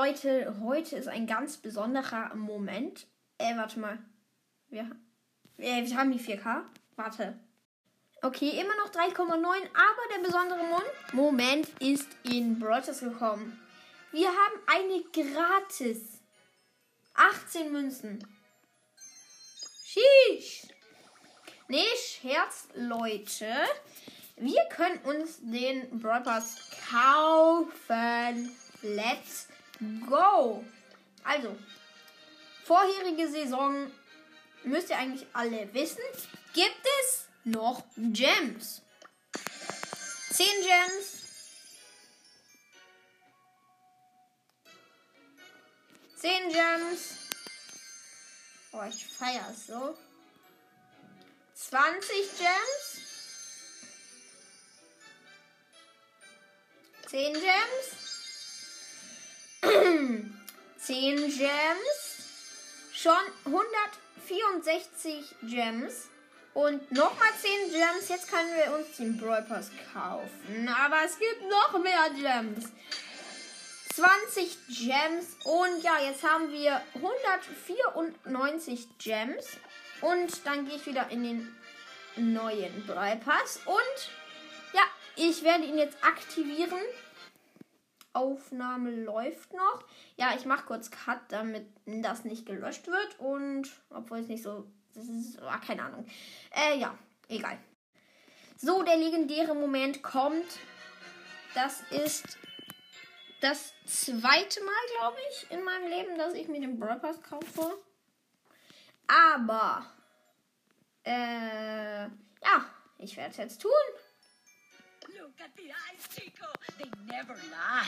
Leute, heute ist ein ganz besonderer Moment. Äh, warte mal. Wir, äh, wir haben die 4K. Warte. Okay, immer noch 3,9, aber der besondere Moment ist in Brothers gekommen. Wir haben eine gratis 18 Münzen. Sheesh. Nee, Scherz, Leute. Wir können uns den Pass kaufen. Let's go. Also, vorherige Saison müsst ihr eigentlich alle wissen, gibt es noch Gems. 10 Gems. 10 Gems. Oh, ich feiere es so. 20 Gems. 10 Gems. 10 Gems. Schon 164 Gems. Und nochmal 10 Gems. Jetzt können wir uns den Brawl Pass kaufen. Aber es gibt noch mehr Gems. 20 Gems. Und ja, jetzt haben wir 194 Gems. Und dann gehe ich wieder in den neuen Brawl Pass. Und ja, ich werde ihn jetzt aktivieren. Aufnahme läuft noch. Ja, ich mache kurz Cut, damit das nicht gelöscht wird. Und obwohl es nicht so. Ist, oh, keine Ahnung. Äh, ja, egal. So, der legendäre Moment kommt. Das ist das zweite Mal, glaube ich, in meinem Leben, dass ich mir den Brawl Pass kaufe. Aber, äh, ja, ich werde es jetzt tun. Look at the eyes, Chico. They never lie.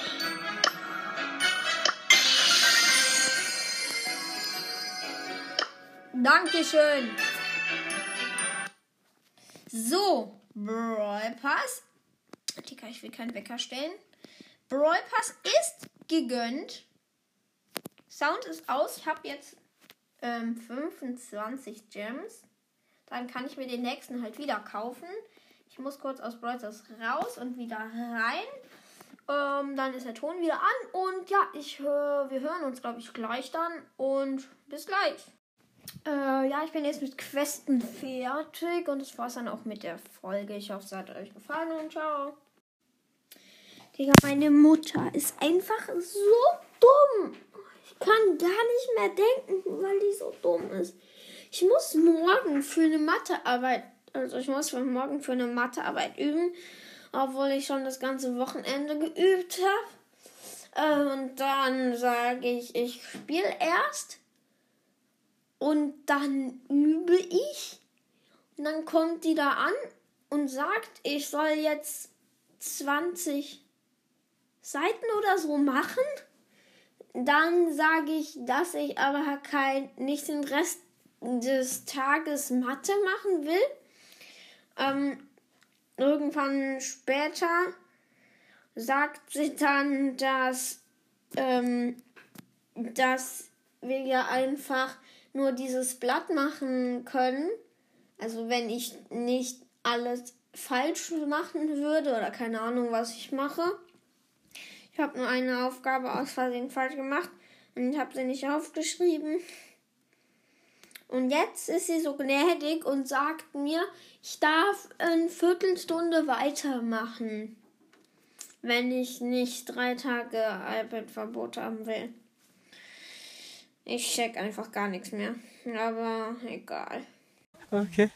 Dankeschön. So, Brawl Pass. Digga, ich will keinen Wecker stellen. Brawl Pass ist gegönnt. Sound ist aus. Ich habe jetzt ähm, 25 Gems. Dann kann ich mir den nächsten halt wieder kaufen. Ich muss kurz aus Brawl Stars raus und wieder rein. Ähm, dann ist der Ton wieder an. Und ja, ich hör, wir hören uns, glaube ich, gleich dann. Und bis gleich. Äh, ja, ich bin jetzt mit Questen fertig. Und das war's dann auch mit der Folge. Ich hoffe, es hat euch gefallen und ciao. Digga, meine Mutter ist einfach so dumm. Ich kann gar nicht mehr denken, weil die so dumm ist. Ich muss morgen für eine Mathearbeit, also ich muss für morgen für eine Mathearbeit üben, obwohl ich schon das ganze Wochenende geübt habe. Äh, und dann sage ich, ich spiele erst und dann übe ich. Und dann kommt die da an und sagt, ich soll jetzt 20 Seiten oder so machen. Dann sage ich, dass ich aber kein, nicht den Rest des Tages Mathe machen will. Ähm, irgendwann später sagt sie dann, dass, ähm, dass wir ja einfach nur dieses Blatt machen können. Also wenn ich nicht alles falsch machen würde oder keine Ahnung, was ich mache. Ich habe nur eine Aufgabe aus Versehen falsch gemacht und ich habe sie nicht aufgeschrieben. Und jetzt ist sie so gnädig und sagt mir, ich darf eine Viertelstunde weitermachen, wenn ich nicht drei Tage iPad-Verbot haben will. Ich check einfach gar nichts mehr. Aber egal. Okay.